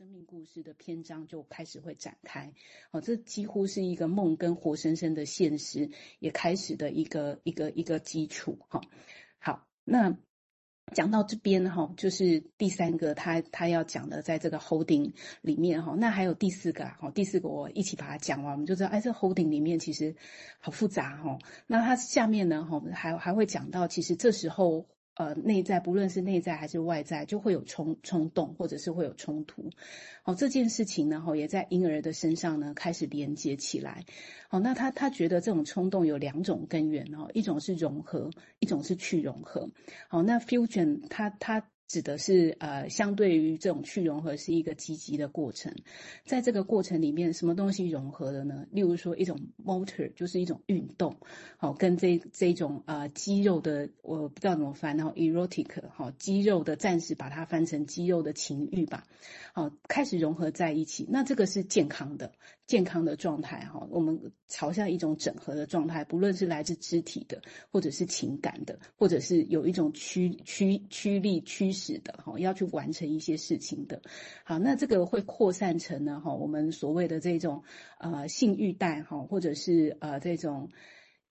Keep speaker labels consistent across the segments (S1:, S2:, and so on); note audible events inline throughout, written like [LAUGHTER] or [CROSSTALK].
S1: 生命故事的篇章就开始会展开。哦，这几乎是一个梦跟活生生的现实也开始的一个一个一个基础。好，好，那。讲到这边哈，就是第三个他他要讲的，在这个 holding 里面哈，那还有第四个哈，第四个我一起把它讲完，我们就知道，哎，这 holding 里面其实好复杂哈。那它下面呢哈，还还会讲到，其实这时候。呃，内在不论是内在还是外在，就会有冲冲动，或者是会有冲突。好，这件事情呢，哈，也在婴儿的身上呢开始连接起来。好，那他他觉得这种冲动有两种根源哦，一种是融合，一种是去融合。好，那 fusion 他他。指的是呃，相对于这种去融合是一个积极的过程，在这个过程里面，什么东西融合了呢？例如说一种 motor，就是一种运动，好，跟这这种呃肌肉的，我不知道怎么翻，然后 erotic，好，肌肉的暂时把它翻成肌肉的情欲吧，好，开始融合在一起，那这个是健康的。健康的状态哈，我们朝向一种整合的状态，不论是来自肢体的，或者是情感的，或者是有一种驱驱驱力驱是的哈，要去完成一些事情的。好，那这个会扩散成呢哈，我们所谓的这种呃性欲带哈，或者是呃这种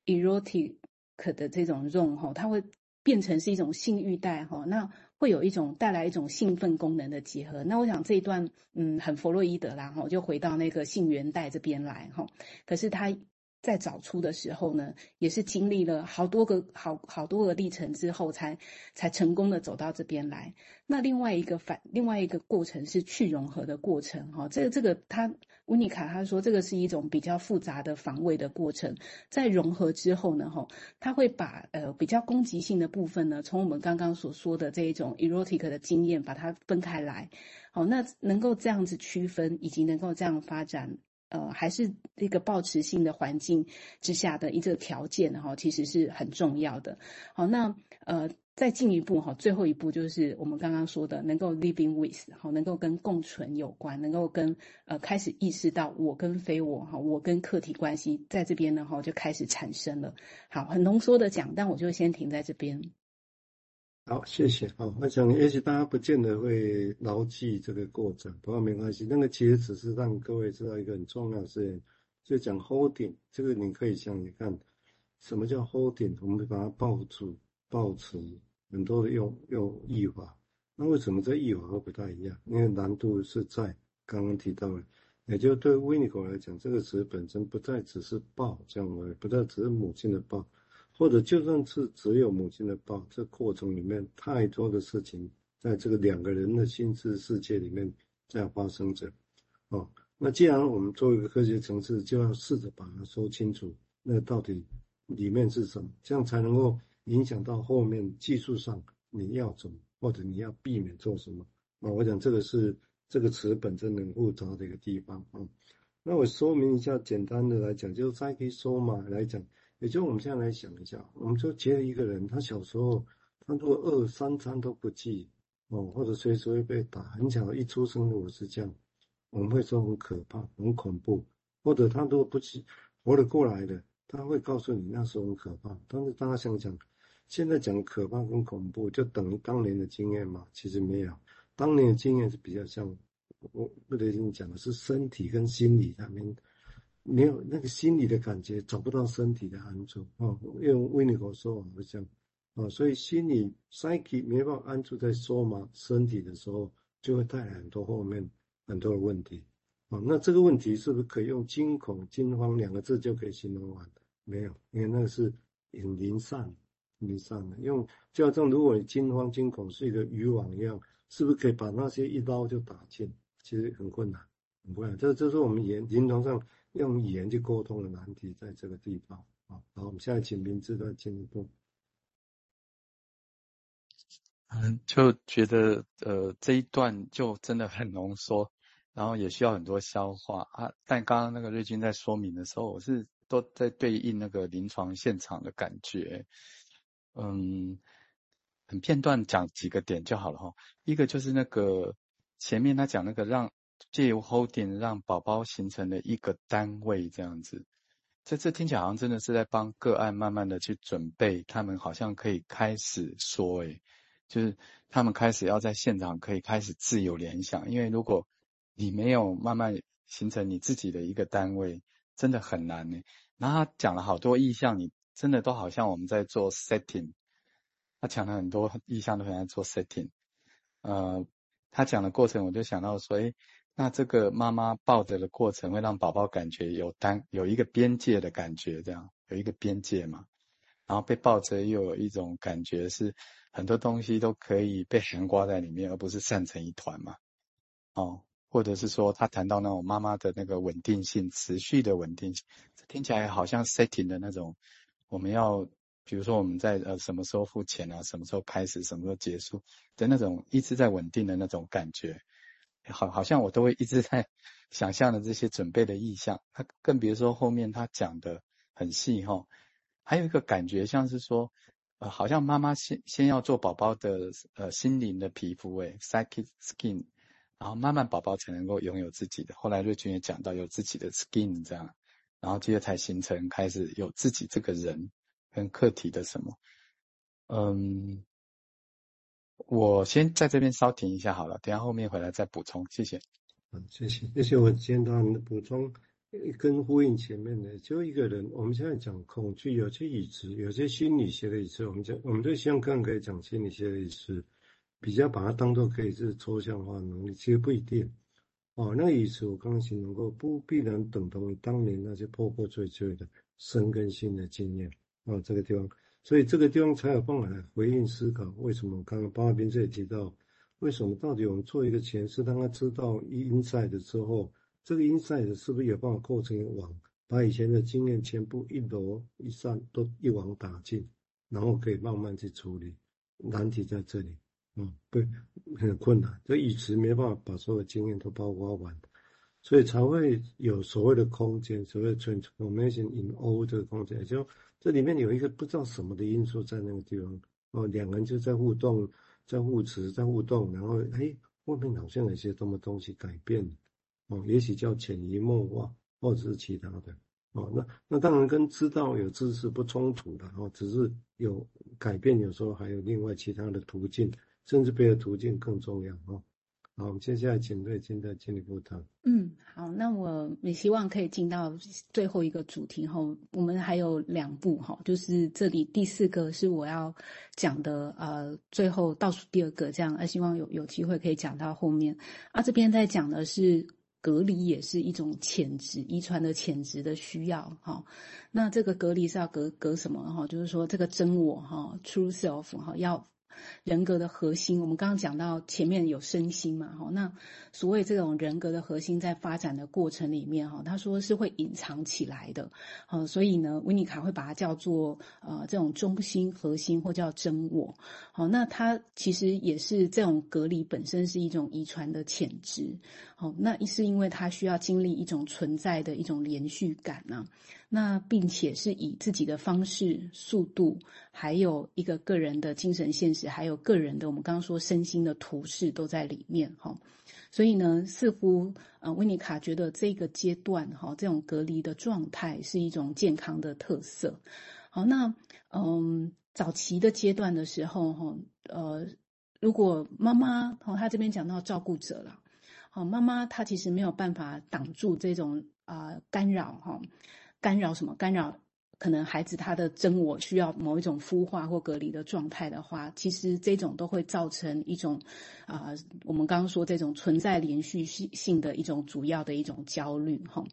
S1: erotic 的这种 zone 哈，它会变成是一种性欲带哈，那。会有一种带来一种兴奋功能的结合，那我想这一段嗯很弗洛伊德啦哈，就回到那个性缘带这边来哈，可是他。在早出的时候呢，也是经历了好多个好好多个历程之后才，才才成功的走到这边来。那另外一个反，另外一个过程是去融合的过程，哈，这个这个他温妮卡他说这个是一种比较复杂的防卫的过程。在融合之后呢，哈，他会把呃比较攻击性的部分呢，从我们刚刚所说的这一种 erotic 的经验把它分开来，好，那能够这样子区分，以及能够这样发展。呃，还是一个抱持性的环境之下的一个条件哈，其实是很重要的。好，那呃，再进一步哈，最后一步就是我们刚刚说的，能够 living with 好，能够跟共存有关，能够跟呃开始意识到我跟非我哈，我跟客体关系在这边呢哈就开始产生了。好，很浓缩的讲，但我就先停在这边。
S2: 好，谢谢。好，我想也许大家不见得会牢记这个过程，不过没关系。那个其实只是让各位知道一个很重要的事情，就讲 holding 这个，你可以想想看，什么叫 holding？我们把它抱住、抱持，很多的用用译法。那为什么这译法会不太一样？因为难度是在刚刚提到的，也就对 w i n n i c o 来讲，这个词本身不再只是抱这样而已，不再只是母亲的抱。或者就算是只有母亲的抱，这过程里面太多的事情，在这个两个人的心智世界里面在发生着。哦，那既然我们作为一个科学层次，就要试着把它说清楚，那到底里面是什么，这样才能够影响到后面技术上你要怎么，或者你要避免做什么。啊，我想这个是这个词本身很复杂的一个地方啊。那我说明一下，简单的来讲，就是 psychosoma 来讲。也就我们现在来想一下，我们就觉得一个人，他小时候他如果饿三餐都不记哦，或者随时会被打，很小一出生如果是这样，我们会说很可怕、很恐怖。或者他如果不记活得过来的，他会告诉你那时候很可怕。但是大家想想，现在讲可怕跟恐怖，就等于当年的经验嘛？其实没有，当年的经验是比较像我不得跟你讲的是身体跟心理上面。没有那个心理的感觉，找不到身体的安住啊。用维尼口说法会这样啊，所以心理 psyche 没办法安住在说嘛身体的时候，就会带来很多后面很多的问题啊。那这个问题是不是可以用惊恐、惊慌两个字就可以形容完？没有，因为那个是很零散、零散的。用就好像如果你惊慌、惊恐是一个渔网一样，是不是可以把那些一捞就打尽？其实很困难，很困难。这这是我们临临床上。用语言去沟通的难题在这个地方啊，好，我们现在请明志再进一步。
S3: 嗯，就觉得呃这一段就真的很浓缩，[LAUGHS] 然后也需要很多消化啊。但刚刚那个瑞军在说明的时候，我是都在对应那个临床现场的感觉，嗯，很片段讲几个点就好了哈。一个就是那个前面他讲那个让。借由 holding 让宝宝形成了一个单位，这样子，这这听起来好像真的是在帮个案慢慢的去准备，他们好像可以开始说，诶，就是他们开始要在现场可以开始自由联想，因为如果你没有慢慢形成你自己的一个单位，真的很难呢。然后他讲了好多意象，你真的都好像我们在做 setting。他讲了很多意象，都很像做 setting。呃，他讲的过程，我就想到说，诶，那这个妈妈抱着的过程，会让宝宝感觉有单有一个边界的感觉，这样有一个边界嘛。然后被抱着又有一种感觉是很多东西都可以被悬挂在里面，而不是散成一团嘛。哦，或者是说他谈到那种妈妈的那个稳定性，持续的稳定性，这听起来好像 setting 的那种，我们要比如说我们在呃什么时候付钱啊，什么时候开始，什么时候结束的那种一直在稳定的那种感觉，好好像我都会一直在 [LAUGHS] 想象的这些准备的意象，他更别说后面他讲的很细哈。还有一个感觉像是说，呃，好像妈妈先先要做宝宝的呃心灵的皮肤，诶 psychic skin，然后慢慢宝宝才能够拥有自己的。后来瑞君也讲到有自己的 skin 这样，然后接着才形成开始有自己这个人跟课题的什么。嗯，我先在这边稍停一下好了，等下后面回来再补充，谢谢。
S2: 嗯，谢谢，谢谢我简单的补充。跟呼应前面的，就一个人。我们现在讲恐惧，有些语词，有些心理学的语词，我们讲，我们对希望更可以讲心理学的语词，比较把它当做可以是抽象化能力，其实不一定。哦，那个语词我刚刚形容过，不必然等同于当年那些破破碎碎的生根性的经验。哦，这个地方，所以这个地方才有办法来回应思考，为什么刚刚包华斌这里提到，为什么到底我们做一个前世，当他知道 inside 之后。这个 insight 是不是有办法构成一个网，把以前的经验全部一罗一扇都一网打尽，然后可以慢慢去处理？难题在这里，嗯，对，很困难。这语词没办法把所有经验都包括完，所以才会有所谓的空间，所谓 transformation in all 这个空间，就这里面有一个不知道什么的因素在那个地方，哦，两个人就在互动，在互持，在互动，然后哎，外面好像有些什么东西改变。哦，也许叫潜移默化，或者是其他的。哦，那那当然跟知道有知识不冲突的，哦，只是有改变，有时候还有另外其他的途径，甚至别的途径更重要。哦，好，我们接下来请瑞金再进一步谈。
S1: 嗯，好，那我也希望可以进到最后一个主题后，我们还有两步哈，就是这里第四个是我要讲的，呃，最后倒数第二个这样，呃，希望有有机会可以讲到后面。啊，这边在讲的是。隔离也是一种潜质，遗传的潜质的需要哈。那这个隔离是要隔隔什么哈？就是说这个真我哈，true self 哈要。人格的核心，我们刚刚讲到前面有身心嘛，哈，那所谓这种人格的核心在发展的过程里面，哈，他说是会隐藏起来的，好，所以呢，维尼卡会把它叫做呃这种中心核心或叫真我，好，那它其实也是这种隔离本身是一种遗传的潜质，好，那是因为它需要经历一种存在的一种连续感呢、啊。那并且是以自己的方式、速度，还有一个个人的精神现，还有个人的我们刚刚说身心的图示都在里面哈。所以呢，似乎呃，维尼卡觉得这个阶段哈，这种隔离的状态是一种健康的特色。好，那嗯，早期的阶段的时候哈，呃，如果妈妈哈，他这边讲到照顾者了，好，妈妈她其实没有办法挡住这种啊、干扰哈。干扰什么？干扰可能孩子他的真我需要某一种孵化或隔离的状态的话，其实这种都会造成一种啊、我们刚刚说这种存在连续性的一种主要的一种焦虑哈。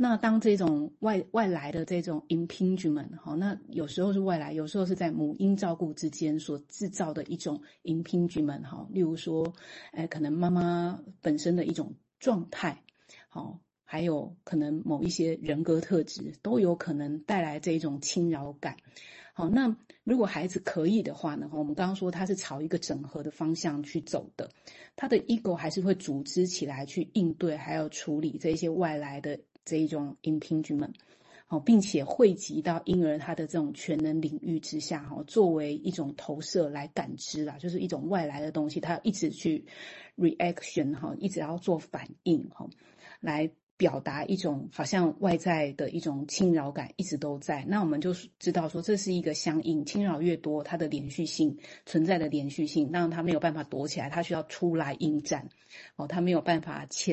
S1: 那当这种外外来的这种 impingement 哈，那有时候是外来，有时候是在母婴照顾之间所制造的一种 impingement 哈。例如说，哎，可能妈妈本身的一种状态，好。还有可能某一些人格特质都有可能带来这种侵扰感。好，那如果孩子可以的话呢？我们刚刚说他是朝一个整合的方向去走的，他的 ego 还是会组织起来去应对，还有处理这些外来的这一种 impingement，好，并且汇集到婴儿他的这种全能领域之下，哈，作为一种投射来感知啦，就是一种外来的东西，他一直去 reaction，哈，一直要做反应，哈，来。表达一种好像外在的一种侵扰感一直都在，那我们就知道说这是一个相应，侵扰越多，它的连续性存在的连续性，让它没有办法躲起来，它需要出来应战，哦，它没有办法潜